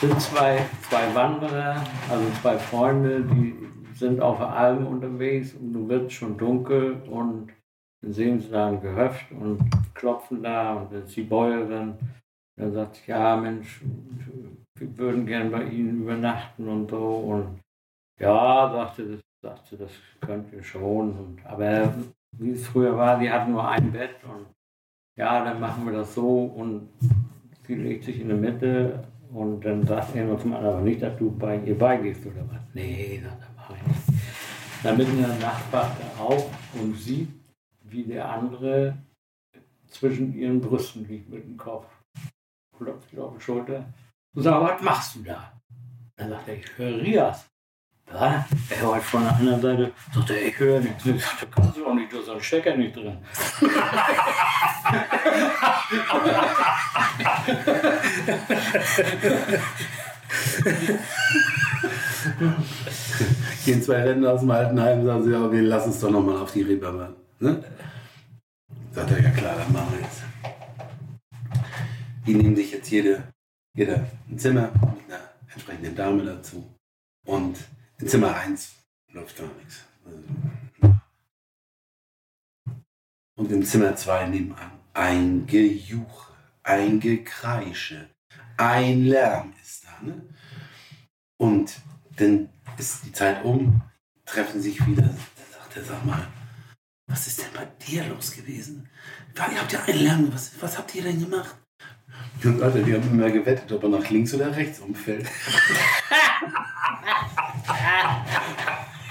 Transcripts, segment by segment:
Sind zwei, zwei Wanderer, also zwei Freunde, die sind auf der Alm unterwegs und du wird schon dunkel und dann sehen sie da ein Gehöft und klopfen da und dann ist die Bäuerin. Dann sagt sie, ja Mensch, wir würden gern bei Ihnen übernachten und so. Und ja, sagte, das, sagte, das könnt ihr schon. Und, aber wie es früher war, die hatten nur ein Bett und ja, dann machen wir das so und sie legt sich in der Mitte und dann sagt er zum anderen, nicht, dass du bei ihr beigehst oder was. Nee, sagt er, mach ich nicht. Dann in der wacht er auf und sieht, wie der andere zwischen ihren Brüsten liegt mit dem Kopf. Klopft auf die Schulter und sagt, was machst du da? Dann sagt er, ich höre Rias. Ja, er hört von der anderen Seite, sagt er, ich höre nichts. Da kannst du auch nicht, du hast einen Stecker nicht drin. Gehen zwei Rentner aus dem Altenheim und sagen sie, ja, wir lassen es doch nochmal auf die Reeperbahn. Ne? Sagt er, ja klar, dann machen wir jetzt. Die nehmen sich jetzt jede, jeder ein Zimmer mit einer entsprechenden Dame dazu. Und in Zimmer 1 läuft gar nichts. Und in Zimmer 2 nebenan ein Gejuche, ein Gekreische, ein Lärm ist da. Ne? Und dann ist die Zeit um, treffen sich wieder. Da sagt er, sag mal, was ist denn bei dir los gewesen? Ihr habt ja einen Lärm, was, was habt ihr denn gemacht? Und Alter, die haben immer gewettet, ob er nach links oder rechts umfällt.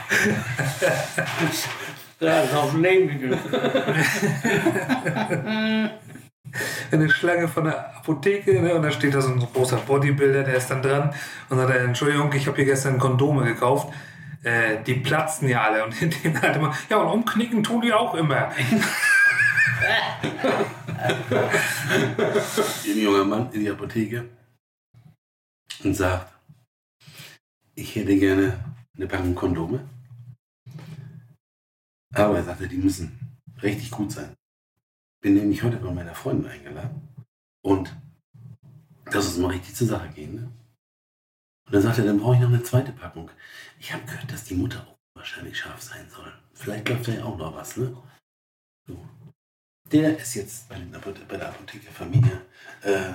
Da ist auf den Leben gegriffen. Eine Schlange von der Apotheke ne? und da steht da so ein großer Bodybuilder, der ist dann dran und sagt, er, Entschuldigung, ich habe hier gestern Kondome gekauft. Äh, die platzen ja alle und den halt immer, ja und umknicken tun die auch immer. ein junger Mann in die Apotheke und sagt, ich hätte gerne eine Packung Kondome. Aber er sagte, die müssen richtig gut sein. Bin nämlich heute bei meiner Freundin eingeladen und lass uns mal richtig zur Sache gehen. Ne? Und dann sagte er, dann brauche ich noch eine zweite Packung. Ich habe gehört, dass die Mutter auch wahrscheinlich scharf sein soll. Vielleicht läuft da ja auch noch was, ne? So. Der ist jetzt bei, den bei der Apothekerfamilie äh,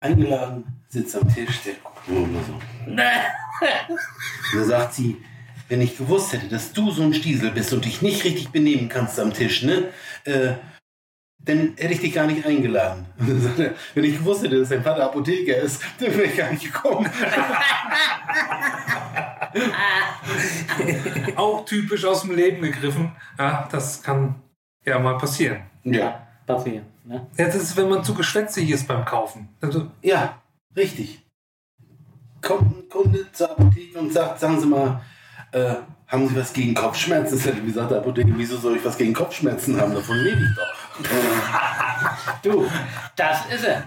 eingeladen, sitzt am Tisch, der guckt nur so. Und dann sagt sie, wenn ich gewusst hätte, dass du so ein Stiesel bist und dich nicht richtig benehmen kannst am Tisch, ne, äh, dann hätte ich dich gar nicht eingeladen. Wenn ich gewusst hätte, dass dein Vater Apotheker ist, dann wäre ich gar nicht gekommen. Auch typisch aus dem Leben gegriffen. Ja, das kann ja mal passieren. ja. Passieren. Ne? Ja, das ist, wenn man zu geschwätzig ist beim Kaufen. Also, Ja, richtig. Kommt ein Kunde zur Apotheke und sagt, sagen Sie mal, äh, haben Sie was gegen Kopfschmerzen? Das hätte gesagt, der Apotheke, wieso soll ich was gegen Kopfschmerzen haben? Davon lebe ich doch. Du, das ist er.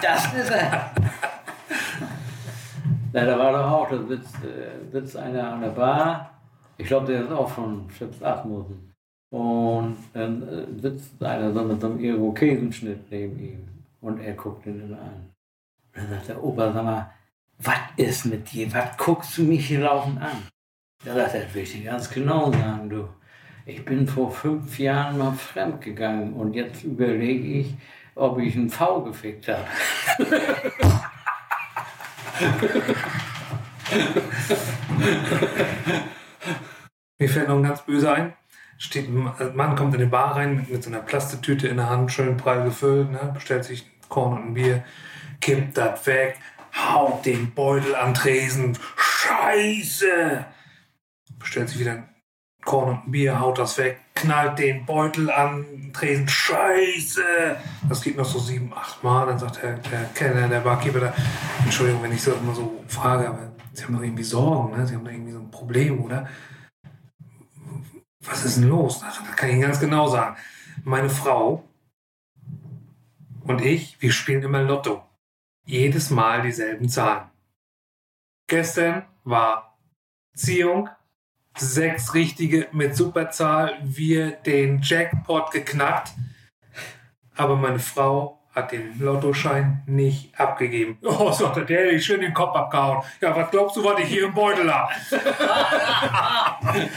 Das ist er. Na, da war doch auch, da sitzt, äh, sitzt einer an der Bar. Ich glaube, der ist auch von Chips Asmussen. Und dann äh, sitzt einer so mit so einem Irokesenschnitt neben ihm. Und er guckt ihn an. Und dann sagt der Opa, sag mal, was ist mit dir? Was guckst du mich hier laufend an? Er, das will ich dir ganz genau sagen, du. Ich bin vor fünf Jahren mal fremd gegangen und jetzt überlege ich, ob ich einen V gefickt habe. Mir fällt noch ein ganz böse ein. Steht, ein Mann kommt in die Bar rein mit, mit so einer Plastetüte in der Hand, schön prall gefüllt, ne? bestellt sich Korn und ein Bier, kippt das weg, haut den Beutel am Tresen, Scheiße! Bestellt sich wieder ein Korn und ein Bier, haut das weg, knallt den Beutel an, Tresen, Scheiße! Das geht noch so sieben, acht Mal. Dann sagt der, der Kellner, der Barkeeper da, Entschuldigung, wenn ich so immer so frage, aber Sie haben doch irgendwie Sorgen, ne? Sie haben doch irgendwie so ein Problem, oder? Was ist denn los? Das kann ich Ihnen ganz genau sagen. Meine Frau und ich, wir spielen immer Lotto. Jedes Mal dieselben Zahlen. Gestern war Ziehung, sechs richtige mit Superzahl, wir den Jackpot geknackt. Aber meine Frau hat den Lottoschein nicht abgegeben. Oh, sagte der, hätte ich schön den Kopf abgehauen. Ja, was glaubst du, was ich hier im Beutel habe?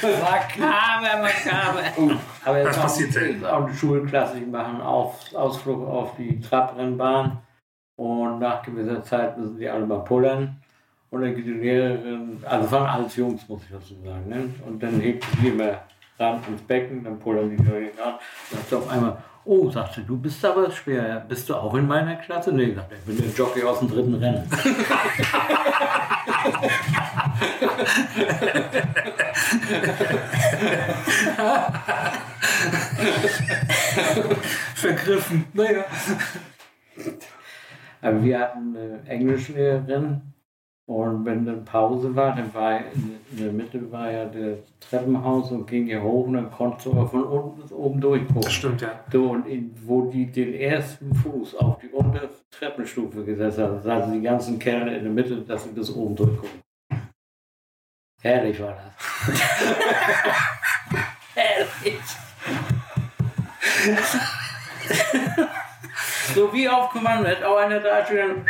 Makaber, makaber. Aber jetzt Das auch, passiert selten. jetzt auch die Schulklasse, die machen auf, Ausflug auf die Trabrennbahn und nach gewisser Zeit müssen die alle mal pullern. Und dann geht die Lehrerin, also waren alles Jungs, muss ich dazu sagen, ne? und dann hebt sie immer ran ins Becken, dann pullern die Lehrerin an, sagt sie auf einmal, oh, sagte du bist aber schwer, bist du auch in meiner Klasse? Nee, sagt ich bin der Jockey aus dem dritten Rennen. Vergriffen. Naja. Aber wir hatten eine Englischlehrerin und wenn dann Pause war, dann war in, der Mitte war ja das Treppenhaus und ging hier hoch und dann konntest du aber von unten bis oben durchgucken. Das stimmt, ja. So, und in, wo die den ersten Fuß auf die untere Treppenstufe gesetzt haben, saßen die ganzen Kerle in der Mitte, dass sie bis oben durchgucken. Herrlich war das. Herrlich. so wie auf Kommando, hätte auch einer da schon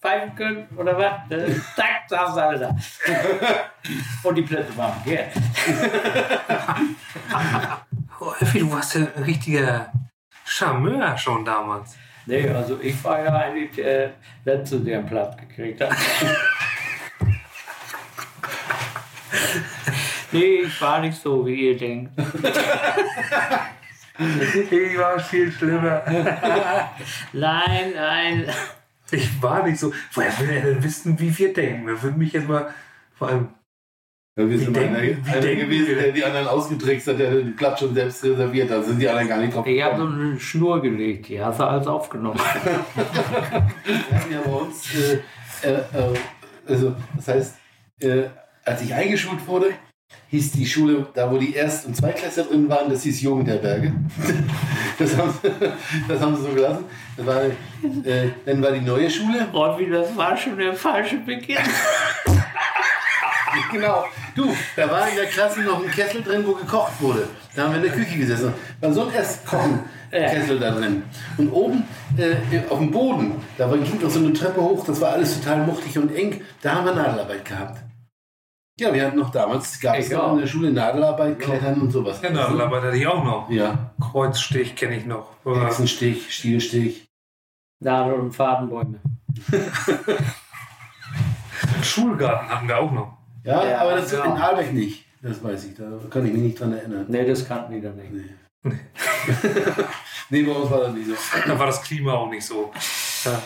pfeifen können oder was? Zack, sie alle da. Und die Plätze waren begehrt. Oh, Effi, du warst ja ein richtiger Charmeur schon damals. Nee, also ich war ja eigentlich der Letzte, der einen Platz gekriegt hat. nee, ich war nicht so, wie ihr denkt. Ich war viel schlimmer. Nein, nein. Ich war nicht so. Woher will er denn wissen, wie wir denken? Wir würden mich jetzt mal vor allem. Ja, wir Wie sind denken- einer, einer denken gewesen, der die anderen ausgetrickst hat, der den Platz schon selbst reserviert hat. Sind die anderen gar nicht drauf Ich habe so gekommen. eine Schnur gelegt, die hast du alles aufgenommen. Wir hatten ja bei uns, äh, äh, äh, also das heißt, äh, als ich eingeschult wurde, hieß die Schule, da wo die Erst- und Zweitklässler drin waren, das hieß Jugendherberge. Das haben, sie- das haben sie so gelassen. Das war, äh, dann war die neue Schule. Rolfi, das war schon der falsche Beginn. Genau. Du, da war in der Klasse noch ein Kessel drin, wo gekocht wurde. Da haben wir in der Küche gesessen. Da war so ein Erstkochen-Kessel da drin. Und oben äh, auf dem Boden, da ging noch so eine Treppe hoch, das war alles total muchtig und eng. Da haben wir Nadelarbeit gehabt. Ja, wir hatten noch damals, gab es noch in der Schule Nadelarbeit, Klettern und sowas. Ja, Nadelarbeit hatte ich auch noch. Ja, Kreuzstich kenne ich noch. Hexenstich, Stielstich. Nadel und Fadenbäume. Schulgarten hatten wir auch noch. Ja, Ja, aber das ja. in Aalbeck nicht. Das weiß ich, da kann ich mich nicht dran erinnern. Nee, das kannten die dann nicht. Nee. nee, bei uns war das nicht so. Da war das Klima auch nicht so. Da,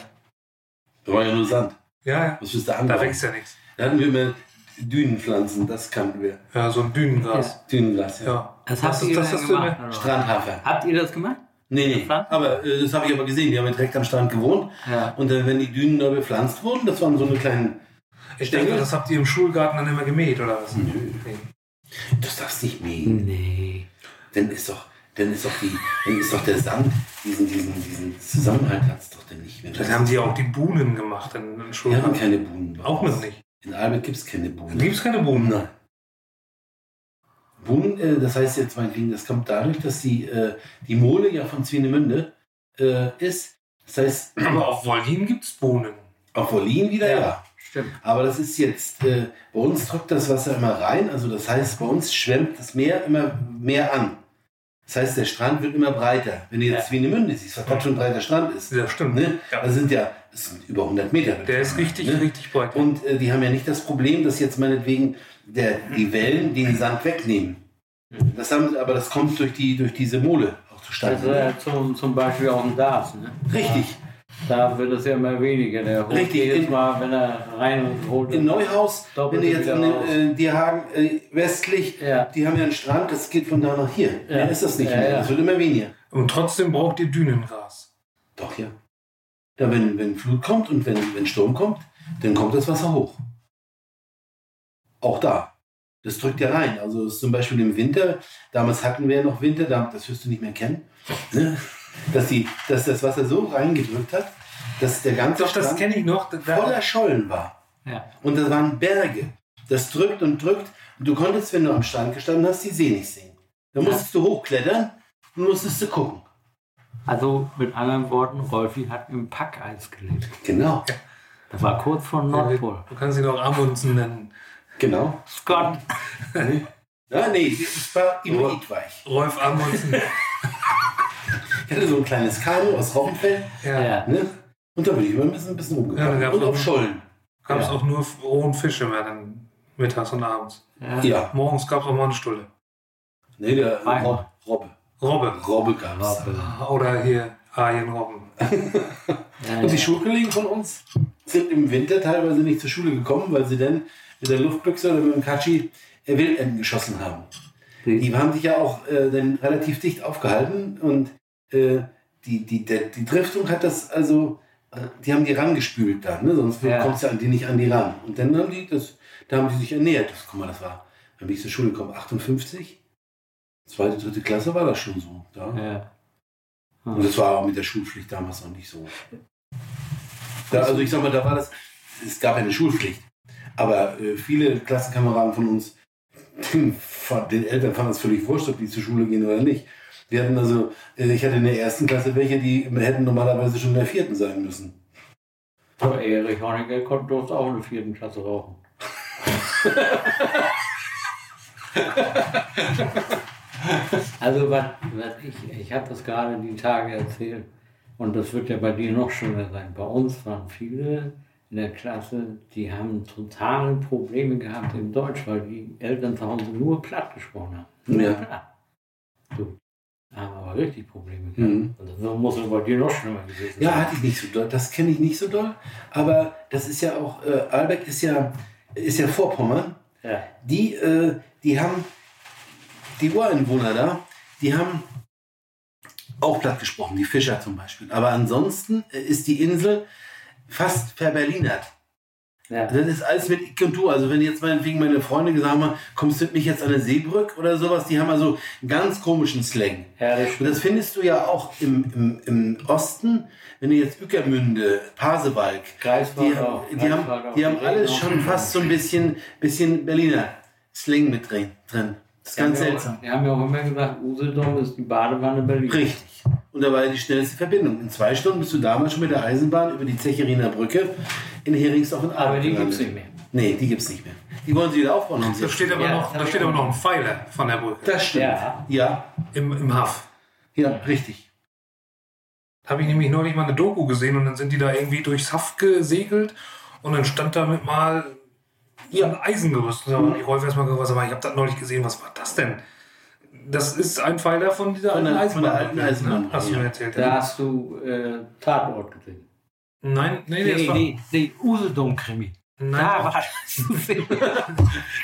Da war ja nur Sand. ja, ja. Was willst du Da anbauen? wächst ja nichts. Da hatten wir immer Dünenpflanzen, das kannten wir. Ja, so ein Dünengras. Dünengras, ja. Ja. Das Was habt ist ihr das, du gemacht, oder? Strandhafer. Habt ihr das gemacht? Nee, nee. Aber äh, das habe ich aber gesehen. Die haben ja direkt am Strand gewohnt. Ja. Und dann, wenn die Dünen neu bepflanzt wurden, das waren so eine kleinen. Ich denke, das habt ihr im Schulgarten dann immer gemäht, oder was? Nö. Nee. Das darfst nicht mähen. Nee. Dann ist doch, dann ist doch die, dann ist doch der Sand, diesen, diesen, diesen Zusammenhalt hat es doch dann nicht mehr. Dann haben die auch die Buhnen gemacht in, in Wir haben Schulgarten. keine Buhnen. Auch noch nicht. In Albert gibt es keine Buhnen. Gibt es keine Buhnen? Nein. Buhnen, äh, das heißt jetzt meinetwegen, das kommt dadurch, dass die, äh, die Mole ja von Zwinemünde äh, ist. Das heißt, Aber auf Wollin gibt es Bohnen. auf Wollin wieder, Ja. ja. Stimmt. Aber das ist jetzt, äh, bei uns drückt das Wasser immer rein, also das heißt, bei uns schwemmt das Meer immer mehr an. Das heißt, der Strand wird immer breiter. Wenn du jetzt Ja. Swinemünde siehst, was das schon ein breiter Strand ist. Ja, stimmt. Ne? Ja. Das sind ja das sind über 100 Meter. Der ist richtig, Ne? richtig breit. Und äh, die haben ja nicht das Problem, dass jetzt meinetwegen der, die Wellen den Sand wegnehmen. Das haben, aber das kommt durch, die, durch diese Mole auch Das zustande. ist ja zum, zum Beispiel auch ein Darts. Ne? Richtig. Da wird es ja immer weniger. Der holt Richtig, jedes in- Mal, wenn er rein und holt. In Neuhaus, wenn Doppelt du jetzt in den, äh, die Hagen äh, westlich, Ja. die haben ja einen Strand, das geht von da nach hier. Ja. Mehr ist das nicht Ja, mehr. ja. Das wird immer weniger. Und trotzdem braucht ihr Dünengras. Doch, ja. Da, wenn, wenn Flut kommt und wenn, wenn Sturm kommt, dann kommt das Wasser hoch. Auch da. Das drückt ja rein. Also zum Beispiel im Winter, damals hatten wir ja noch Winter, da- das wirst du nicht mehr kennen, ne? Dass, die, dass das Wasser so reingedrückt hat, dass der ganze Doch, das Strand kenne ich noch. Da, voller Schollen war. Ja. Und das waren Berge. Das drückt und drückt. Und du konntest, wenn du am Strand gestanden hast, die See nicht sehen. Da musstest du hochklettern und musstest du gucken. Also mit anderen Worten, Rolfi hat im Packeis gelebt. Genau. Das war kurz vor Nordpol. du kannst ihn auch Amundsen nennen. Genau. Scott. Ja, nee, es war inuitweich. Rolf Amundsen. Ich hatte so ein kleines Kanu aus Robbenfell. ja. Ja. Ne? Und da bin ich immer ein bisschen, ein bisschen Ja, da gab's und auch- auf Schollen. Gab es Ja. auch nur rohen Fische mehr dann mittags und abends. Ja. Ja. Morgens gab es auch mal eine Stulle. Nee, der. Rob, Robbe. Robbe. Robbe gab's. Oder hier Arienrobben. Ja, Und die ja. Schulkollegen von uns sind im Winter teilweise nicht zur Schule gekommen, weil sie dann mit der Luftbüchse oder mit dem Katschi äh, Wildenten geschossen haben. Die haben sich ja auch äh, dann relativ dicht aufgehalten und äh, die, die, der, die Driftung hat das also, äh, die haben die rangespült dann, ne? sonst Ja. kommst du an die nicht an die ran. Und dann haben die das, da haben die sich ernährt. Das, guck mal, das war, dann bin ich zur Schule gekommen, 58. Zweite, dritte Klasse war das schon so. Da. Ja. Und das war auch mit der Schulpflicht damals noch nicht so. Da, also ich sag mal, da war das, es gab eine Schulpflicht. Aber äh, viele Klassenkameraden von uns, den, den Eltern fand das völlig wurscht, ob die zur Schule gehen oder nicht. Wir hatten also, äh, ich hatte in der ersten Klasse welche, die hätten normalerweise schon in der vierten sein müssen. Aber Erich Honecker konnte bloß auch in der vierten Klasse rauchen. also was, was ich, ich habe das gerade die Tage erzählt und das wird ja bei dir noch schöner sein. Bei uns waren viele in der Klasse, die haben totale Probleme gehabt im Deutsch, weil die Eltern zu Hause nur platt gesprochen haben. Nur Ja. platt. Du, haben aber richtig Probleme gehabt. Mhm. Und das muss ja bei dir noch schlimmer gewesen sein. Ja, hatte ich nicht so doll. Das kenne ich nicht so doll. Aber das ist ja auch, äh, Albeck ist ja, ist ja Vorpommern. Ja. die, äh, die haben, die Ureinwohner da, die haben auch platt gesprochen, die Fischer zum Beispiel. Aber ansonsten ist die Insel fast verberlinert. Ja. Das ist alles mit Ich und Du. Also wenn jetzt meinetwegen meine Freunde gesagt haben, kommst du mit mich jetzt an eine Seebrück oder sowas, die haben also einen ganz komischen Slang. Ja, das Und das findest du ja auch im, im, im Osten, wenn du jetzt Ückermünde, Pasewalk, Greifswald die, auch. die haben, Greifswald auch. die haben alles schon fast so ein bisschen, bisschen Berliner Slang mit drin. drin. Das ist ganz haben seltsam. auch- Wir haben ja auch immer gesagt, Usedom ist die Badewanne Berlin. Richtig. Und da war ja die schnellste Verbindung. In zwei Stunden bist du damals schon mit der Eisenbahn über die Zecheriner Brücke in Heringsdorf und Aber Aachen die gibt es nicht mehr. Nee, die gibt es nicht mehr. Die wollen sie wieder aufbauen. Haben sie Da steht aber, Ja, noch, da steht aber noch ein Pfeiler von der Brücke. Das stimmt. Ja. Ja, Im, im Haff. ja, richtig. Da habe ich nämlich neulich mal eine Doku gesehen und dann sind die da irgendwie durchs Haff gesegelt und dann stand da mit mal ja, ein Eisengerüst. Habe ich Rolf erstmal was aber ich habe das neulich gesehen, was war das denn? Das ist ein Pfeiler von dieser Von alten der- von der Eisenbahn. alten Eisenbahn, Ne? Hast du ja. mir erzählt. Da hast du äh, Tatort gesehen. Nein, nee, nee, das war, nee, Usedom-Krimi. nein, Da war das.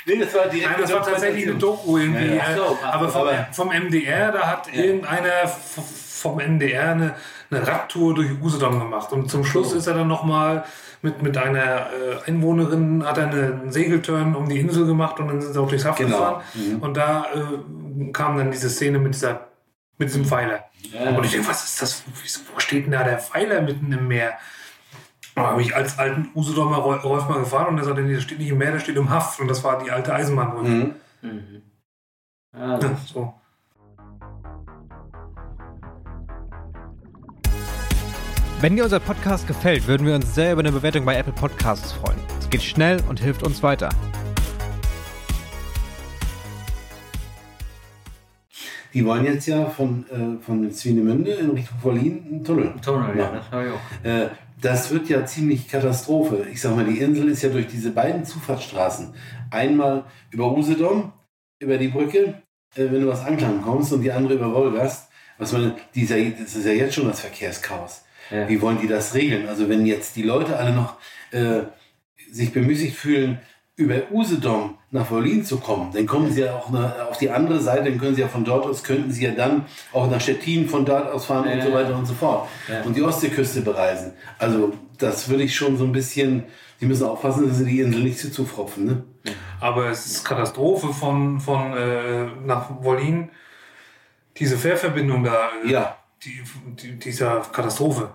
Nee, das war direkt Nein, das war tatsächlich eine Doku irgendwie. Ja, ja. äh, so, aber vom, aber- vom MDR, da hat irgendeiner v- vom MDR eine, eine Radtour durch Usedom gemacht. Und zum Schluss ist er dann nochmal mit, mit einer äh, Einwohnerin, hat er eine- einen Segelturn um die Insel gemacht und dann sind sie auch durchs Haff Genau. gefahren. Mhm. Und da äh, kam dann diese Szene mit, dieser, mit diesem Pfeiler. Ja. Und ich denke, was ist das? Wieso- Wo steht denn da der Pfeiler mitten im Meer? Da habe ich als alten Usedomer Rolf Rolf mal gefahren und er sagte, nee, das steht nicht im Meer, das steht im Haff. Und das war die alte Eisenbahnbrücke. Mhm. Mhm. Also, Ja, so. Wenn dir unser Podcast gefällt, würden wir uns sehr über eine Bewertung bei Apple Podcasts freuen. Es geht schnell und hilft uns weiter. Die wollen jetzt ja von, äh, von Swinemünde in Richtung Berlin einen Tunnel. Tunnel, ja, Ja. das habe ich auch. Äh, das wird ja ziemlich Katastrophe. Ich sag mal, die Insel ist ja durch diese beiden Zufahrtsstraßen. Einmal über Usedom, über die Brücke, äh, wenn du aus Anklam kommst, und die andere über Wolgast. Was man, die ist ja, das ist ja jetzt schon das Verkehrschaos. Ja. Wie wollen die das regeln? Also wenn jetzt die Leute alle noch äh, sich bemüßigt fühlen, über Usedom nach Berlin zu kommen, dann kommen sie ja auch nach, auf die andere Seite, dann können sie ja von dort aus, könnten sie ja dann auch nach Stettin von dort aus fahren und Ja. so weiter und so fort. Ja. Und die Ostseeküste bereisen. Also das würde ich schon so ein bisschen, die müssen aufpassen, dass sie die Insel nicht zu zufropfen. Ne? Aber es ist Katastrophe von, von äh, nach Wollin. Diese Fährverbindung da. äh, Ja, Die, die, dieser Katastrophe.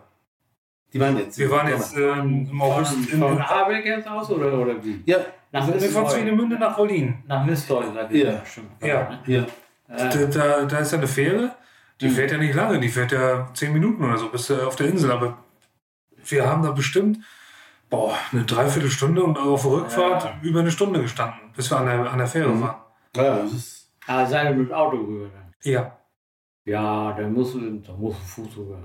Die waren jetzt. Wir waren jetzt ähm, im August in, in, Abeck jetzt aus oder, oder wie? Ja, Nach von Mistelheim. Swinemünde nach Wollin. Nach Mistelheim, sagt Ja. bestimmt. Ja. Ne? ja. Da, da, da ist ja eine Fähre, die fährt ja nicht lange, die fährt ja zehn Minuten oder so bis äh, auf der Insel. Aber wir haben da bestimmt boah, eine Dreiviertelstunde und auf der Rückfahrt Ja. über eine Stunde gestanden, bis wir an der, an der Fähre Mhm. waren. ja das ist. Ah, seid ihr mit dem Auto rüber dann? Ja. Ja, dann musst du, dann musst du Fuß rüber.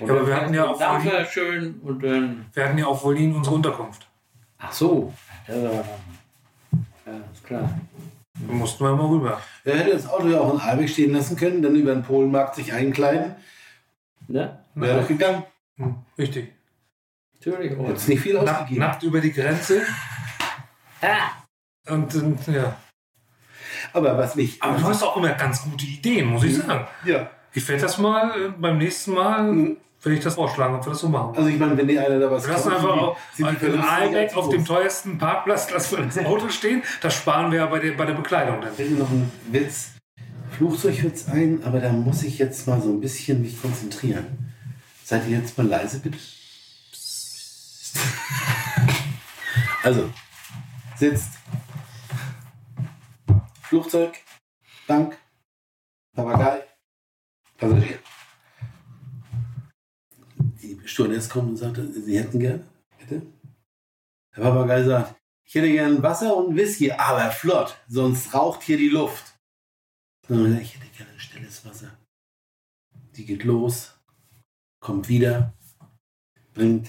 Und Ja, aber wir hatten ja auch Dampfer schön und dann. Wir hatten ja auf Wollin unsere Unterkunft. Ach so. Ja, ist klar. Da mussten wir mal rüber. Er hätte das Auto ja auch in Albeck stehen lassen können, dann über den Polenmarkt sich einkleiden. Ne? Wäre doch gegangen. Hm, richtig. Natürlich. auch. Jetzt nicht viel Nacht, ausgegeben. Nacht über die Grenze. Ah, Und ähm, ja. Aber was mich. Aber du hast auch immer ganz gute Ideen, muss ich sagen. Ja. Ich werde das mal äh, beim nächsten Mal, Mhm. werde ich das vorschlagen, ob wir das so machen. Also ich meine, wenn die einer da was kauft, einfach die- auch sind die als auf dem teuersten Parkplatz lassen wir das Auto stehen. Das sparen wir ja bei der, bei der Bekleidung dann. mir noch ein Witz, Flugzeugwitz ein, aber da muss ich jetzt mal so ein bisschen mich konzentrieren. Seid ihr jetzt mal leise, bitte? Also, sitzt. Flugzeug, Bank, Papagei, Passagier. Die Stewardess kommt und sagt, sie hätten gerne, bitte. Der Papagei sagt, ich hätte gern Wasser und Whisky, aber flott, sonst raucht hier die Luft. Und ich hätte gerne stilles Wasser. Die geht los, kommt wieder, bringt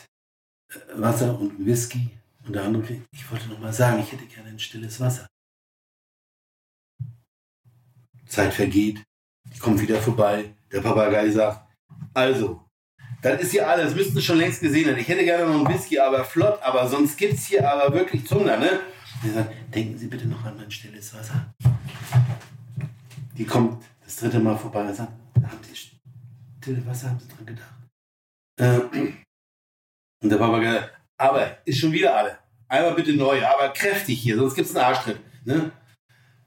äh, Wasser und Whisky. Und der andere kriegt, ich wollte noch mal sagen, ich hätte gerne ein stilles Wasser. Zeit vergeht, die kommt wieder vorbei. Der Papagei sagt, also, das ist hier alles, müssten schon längst gesehen haben. Ich hätte gerne noch einen Whisky, aber flott, aber sonst gibt es hier aber wirklich Zunder, ne? Und er sagt, denken Sie bitte noch an mein stilles Wasser. Die kommt das dritte Mal vorbei und sagt, haben Sie stille Wasser, haben Sie dran gedacht? Äh, und der Papagei, aber ist schon wieder alle. Einmal bitte neu, aber kräftig hier, sonst gibt es einen Arschtritt. Ne?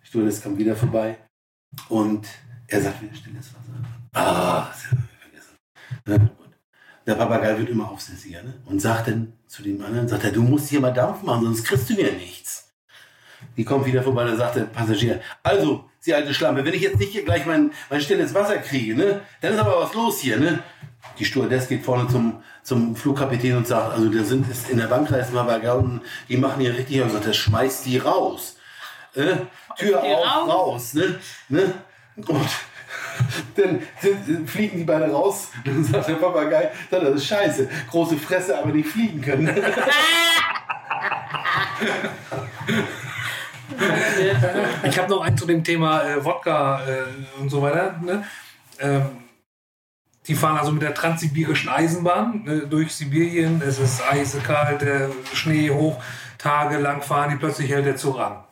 Stewardess kommt wieder vorbei und er sagt wieder stilles Wasser. Ah, das haben wir vergessen. Und der Papagei wird immer aufsässiger ne? und sagt dann zu dem anderen, sagt er, du musst hier mal Dampf machen, sonst kriegst du ja nichts. Die kommt wieder vorbei, da sagt der Passagier, also, Sie alte Schlampe, wenn ich jetzt nicht hier gleich mein, mein stilles Wasser kriege, ne, dann ist aber was los hier, ne? Die Stewardess geht vorne zum, zum Flugkapitän und sagt, also da sind ist in der Bank, da ist mal unten, die machen hier richtig, und sagt, der schmeißt die raus. Äh, Tür auf, raus? raus, ne? ne? Und dann sind, fliegen die beide raus. Dann sagt der Papagei, das ist scheiße. Große Fresse, aber nicht fliegen können. Ich habe noch einen zu dem Thema äh, Wodka äh, und so weiter. Ne? Ähm, die fahren also mit der transsibirischen Eisenbahn äh, durch Sibirien. Es ist eisekalt, der Schnee hoch. Tagelang fahren die, plötzlich hält der Zug an.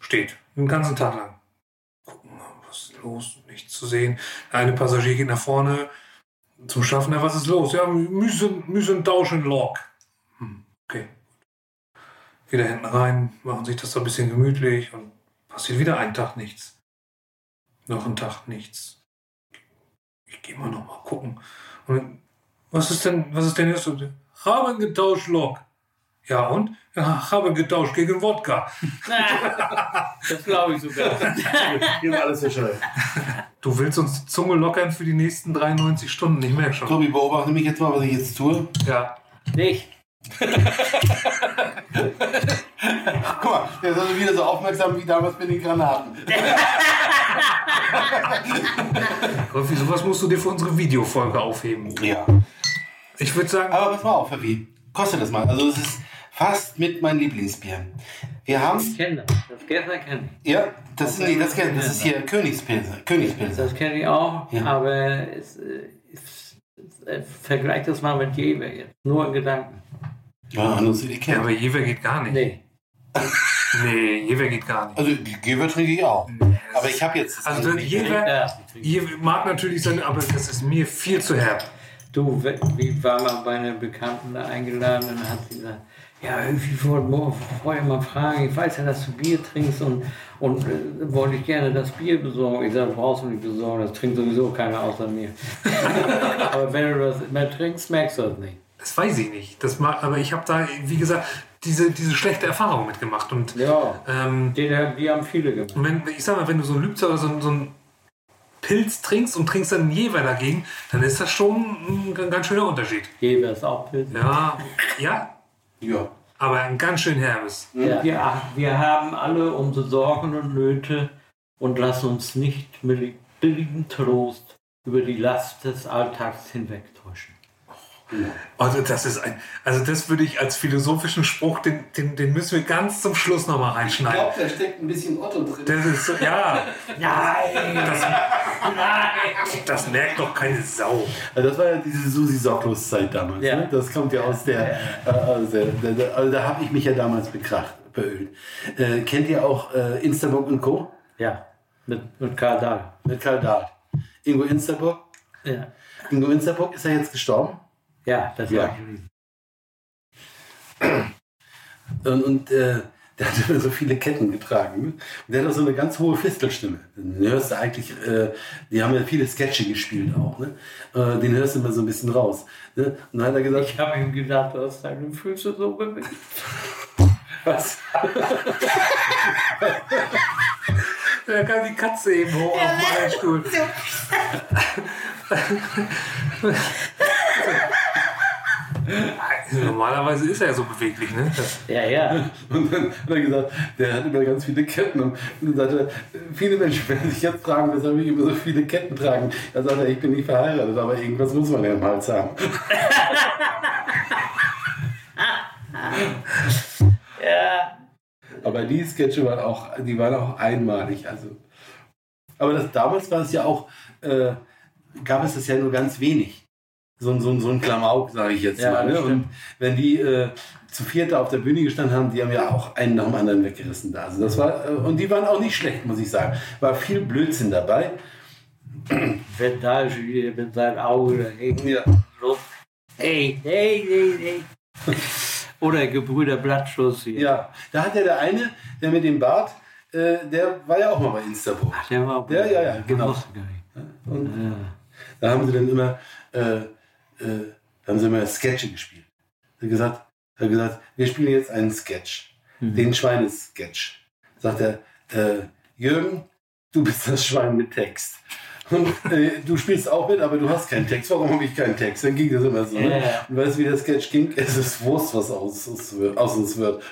Steht. Den ganzen Tag lang. Los? Nichts zu sehen. Der eine Passagier geht nach vorne zum Schaffner. Was ist los? Ja, müssen, müssen tauschen Lok. Hm, okay. Wieder hinten rein, machen sich das so ein bisschen gemütlich und passiert wieder einen Tag nichts. Noch ein Tag nichts. Ich gehe mal noch mal gucken. Und was ist denn, was ist denn jetzt? so? Haben getauscht Lok. Ja und? Ja, haben getauscht gegen Wodka. das glaube ich sogar. Hier war alles bescheuert. Du willst uns die Zunge lockern für die nächsten 93 Stunden, ich merke schon. Tobi, beobachte mich jetzt mal, was ich jetzt tue. Ja. Nicht. Guck mal, der ist also wieder so aufmerksam wie damals mit den Granaten. Rolfi, sowas musst du dir für unsere Videofolge aufheben. Ja. Ich würde sagen, Aber pass mal auf, Wie. Kostet das mal. Also es ist fast mit mein Lieblingsbier. Wir haben, Ich kenne das. Das gestern kenne ich. ja, das, nee, das, kenn- das ist hier Königspilze. Königspilze. Das kenne ich auch, Ja. aber es, äh, es, äh, vergleich das mal mit Jever jetzt. Nur in Gedanken. Ja, anderes Ja, Etikett. aber Jever geht gar nicht. Nee. Nee, Jever geht gar nicht. Also, die Geber trinke ich auch. Aber ich habe jetzt. Also Jever, Ja, die. Jever mag natürlich sein, aber das ist mir viel zu herb. Du, wie war mal bei einer Bekannten da eingeladen und dann hat sie gesagt, ja, irgendwie wollte vorher mal fragen, ich weiß ja, dass du Bier trinkst und, und äh, wollte ich gerne das Bier besorgen. Ich sage, brauchst du nicht besorgen, das trinkt sowieso keiner außer mir. Aber wenn du das immer trinkst, merkst du das nicht. Das weiß ich nicht. Das mag, aber ich habe da, wie gesagt, diese, diese schlechte Erfahrung mitgemacht. Und Ja, ähm, die, die haben viele gemacht. Und wenn, ich sag mal, wenn du so einen Lübzer oder so, so einen Pilz trinkst und trinkst dann Jever dagegen, dann ist das schon ein g- ganz schöner Unterschied. Jever ist auch Pilz. Ja, ja, Ja. aber ein ganz schön herbes. Ja. Wir, wir haben alle unsere Sorgen und Nöte und lassen uns nicht mit billigem Trost über die Last des Alltags hinwegtäuschen. Also das ist ein, also das würde ich als philosophischen Spruch, den, den, den müssen wir ganz zum Schluss nochmal reinschneiden. da steckt ein bisschen Otto drin. Das ist so, ja, Nein! das, das merkt doch keine Sau. Also das war ja diese Susi Socklos-Zeit damals. Ja. Ne? Das kommt ja aus der. Äh, aus der, der, der also da habe ich mich ja damals bekracht, beölt. Äh, kennt ihr auch äh, Instabook und Co.? Ja, mit, mit Karl Dahl. Mit Karl Dahl. Ingo Instabook. Ja, Ingo Instabook ist er jetzt gestorben. Ja das Ja. war ich. Und, und äh, der hat immer so viele Ketten getragen. Ne? Und der hat auch so eine ganz hohe Fistelstimme. Den hörst du eigentlich, äh, die haben ja viele Sketche gespielt auch. Ne? Äh, den hörst du immer so ein bisschen raus. Ne? Und dann hat er gesagt, Ich habe ihm gedacht, du hast deine Füße so bewegt. was? Da kam die Katze eben hoch auf meinen Stuhl. Normalerweise ist er ja so beweglich, ne? Ja, ja. Und dann hat er gesagt, der hat immer ganz viele Ketten. Und dann sagte er, viele Menschen werden sich jetzt fragen, weshalb ich immer so viele Ketten tragen. Da sagt er, ich bin nicht verheiratet, aber irgendwas muss man ja im Hals haben. Ja. Aber die Sketche waren auch, die waren auch einmalig. Also. Aber das, damals war es ja auch, äh, gab es das ja nur ganz wenig. So, ein- so, so ein Klamauk, sage ich jetzt Ja, mal. Ne? Und wenn die äh, zu viert da auf der Bühne gestanden haben, die haben ja auch einen nach dem anderen weggerissen da. Also das war, äh, und die waren auch nicht schlecht, muss ich sagen. War viel Blödsinn dabei. Wenn da Julie mit seinem Auge dagegen Ja. Hey, hey, hey, hey. Oder Gebrüder Blattschuss hier. ja, da hat ja der eine, der mit dem Bart, äh, der war ja auch mal bei Instabook. Ach, der war Ja, ja, ja, genau. Gar nicht. Und Ja. Da haben sie dann immer, äh, da haben sie immer Sketche gespielt. Er hat gesagt, er hat gesagt, wir spielen jetzt einen Sketch, Mhm. den Schweinesketch. Sagt er, äh, Jürgen, du bist das Schwein mit Text. Und äh, du spielst auch mit, aber du hast keinen Text. Warum habe ich keinen Text? Dann ging das immer so. Ja, Ne? Und weißt du, wie der Sketch ging? Es ist Wurst, was aus, aus, aus uns wird.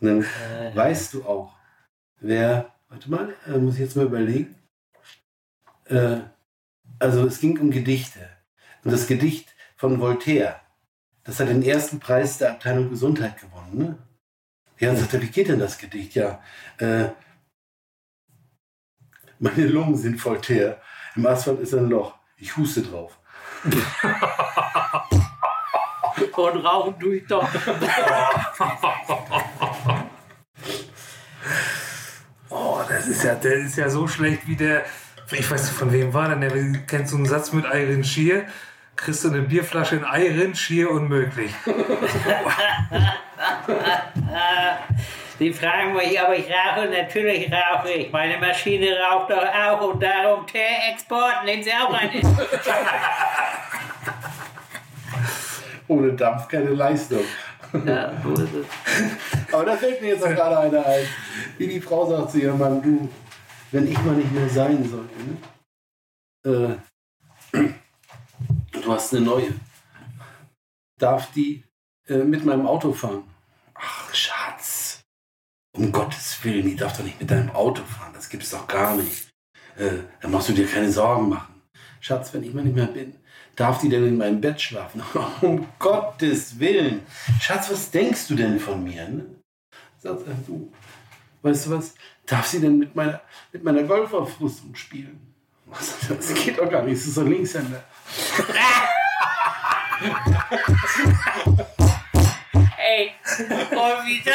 Dann Äh, Weißt du auch, wer, warte mal, äh, muss ich jetzt mal überlegen. Äh, also es ging um Gedichte. Und das Gedicht von Voltaire, das hat den ersten Preis der Abteilung Gesundheit gewonnen. Ne? Ja, und sagte, wie geht denn das Gedicht? Ja, äh, meine Lungen sind Voltaire. Im Asphalt ist ein Loch. Ich huste drauf. Und rauchen tue ich doch. oh, das ist ja, der ist ja so schlecht wie der. Ich weiß nicht, von wem war denn der? Kennst du einen Satz mit Iron Shear? Kriegst du eine Bierflasche in Iron Shear unmöglich. Sie fragen mich, aber ich rauche, natürlich rauche ich. Meine Maschine raucht doch auch und darum Teerexport, nehmen Sie auch eine. Ohne Dampf keine Leistung. ja, so ist es. Aber da fällt mir jetzt auch gerade einer ein. Wie die Frau sagt zu ihrem Mann, du, wenn ich mal nicht mehr sein sollte, ne? äh, du hast eine neue. Darf die äh, mit meinem Auto fahren? Ach, Schatz. Um Gottes Willen, die darf doch nicht mit deinem Auto fahren. Das gibt's doch gar nicht. Äh, da musst du dir keine Sorgen machen. Schatz, wenn ich mal nicht mehr bin, darf die denn in meinem Bett schlafen? um Gottes Willen. Schatz, was denkst du denn von mir? Ne? Sagt er, du, weißt du was, darf sie denn mit meiner, mit meiner Golfaufrüstung spielen? Was, das geht doch gar nicht, das ist doch Linkshänder. Ey, und wieder.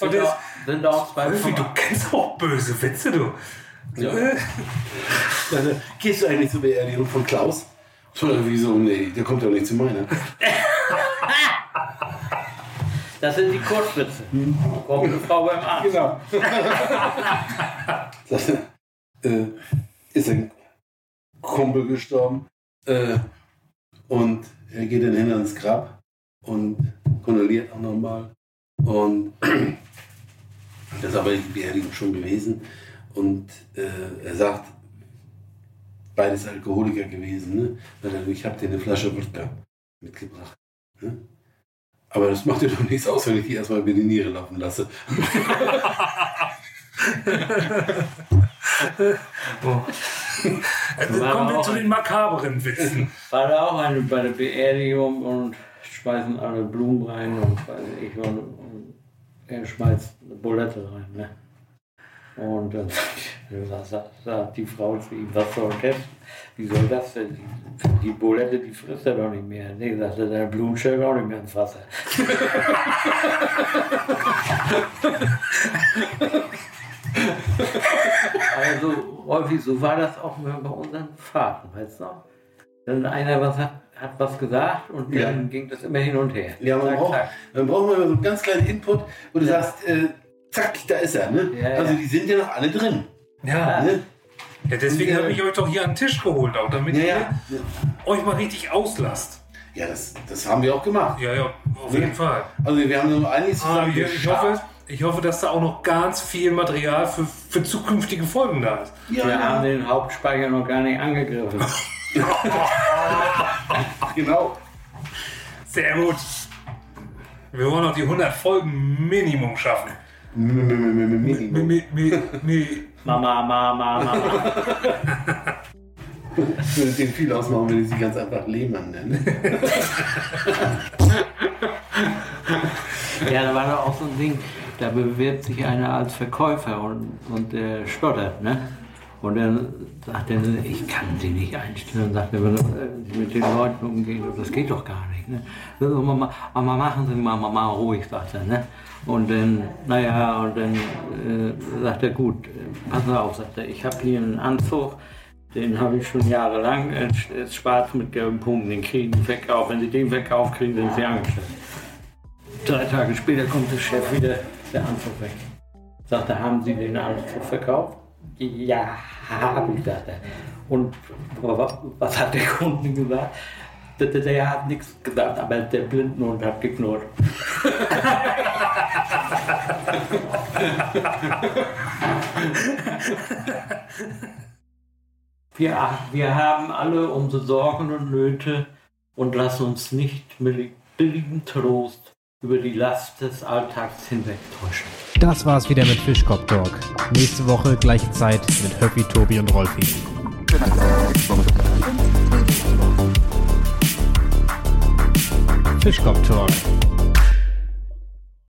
Und sind, das, sind auch zwei Wolfi, du kennst auch böse Witze, du. Ja. Gehst du eigentlich zur Beerdigung von Klaus? Oder wieso? Nee, der kommt ja nicht zu meiner. Das sind die Kurzwitze. Kommt eine Frau beim Arzt. Genau. Er, äh, ist ein Kumpel gestorben äh, und er geht dann hin ans Grab und kondoliert auch nochmal. Und das ist aber die Beerdigung schon gewesen. Und äh, er sagt, beides Alkoholiker gewesen. Ne? Er, ich habe dir eine Flasche Wodka mitgebracht. Ne? Aber das macht dir doch nichts aus, wenn ich die erstmal über die Niere laufen lasse. Also War kommen wir zu den makaberen Witzen. War da auch eine bei der Beerdigung und schmeißen alle Blumen rein und weiß ich und er schmeißt eine Bulette rein. Ne? Und dann sagt, die Frau zu ihm, was soll das? Wie soll das denn? Die, die Bulette, die frisst er doch nicht mehr. Nee, sagt er, der Blumen stellt auch nicht mehr ins Wasser. Also, häufig, so war das auch bei unseren Fahrten, weißt du noch? Wenn einer was hat, hat was gesagt und dann Ja. ging das immer hin und her. Ja, man Zack, braucht, zack. dann braucht man immer so einen ganz kleinen Input, wo du Ja. sagst, äh, zack, da ist er. Ne? Ja, also ja. die sind ja noch alle drin. Ja, Ne? ja deswegen Ja. habe ich euch doch hier an den Tisch geholt, auch damit Ja, ihr ja. euch mal richtig auslasst. Ja, das, das haben wir auch gemacht. Ja, ja, auf jeden Fall. Also wir haben nur einiges Ah, zusammen ich, ich, hoffe, ich hoffe, dass da auch noch ganz viel Material für, für zukünftige Folgen da ist. Ja, Wir haben den Hauptspeicher noch gar nicht angegriffen. genau. Sehr gut. Wir wollen noch die 100 Folgen Minimum schaffen. Mama, Mama, Mama. Würde den viel ausmachen, wenn ich sie ganz einfach Lehmann nenne. Ja, da war doch auch so ein Ding, da bewirbt sich einer als Verkäufer und, und der stottert, ne? Und dann sagt er, ich kann sie nicht einstellen. Sagt er, wenn Sie mit den Leuten umgehen, das geht doch gar nicht. Ne? Mama, Mama, machen Sie mal, mal ruhig, sagt er. Ne? Und dann, naja, und dann äh, sagt er, gut, äh, pass auf, sagt er, ich habe hier einen Anzug, den habe ich schon jahrelang, er ist- er ist schwarz mit gelben Punkten, den kriegen Sie verkauft. Wenn Sie den verkauft, kriegen Sie Sie angestellt. Drei Tage später kommt der Chef wieder, der Anzug weg. Sagt er, haben Sie den Anzug verkauft? Ja, habe ich, sagt er. Und wa- was hat der Kunde gesagt? Der, der, der hat nichts gesagt, aber der Blindenhund hat geknurrt. wir, wir haben alle unsere Sorgen und Nöte und lassen uns nicht mit billigem Trost über die Last des Alltags hinwegtäuschen. Das war's wieder mit Fischkopf Talk. Nächste Woche gleiche Zeit mit Höppi, Tobi und Rolfi. Fischkopf Talk,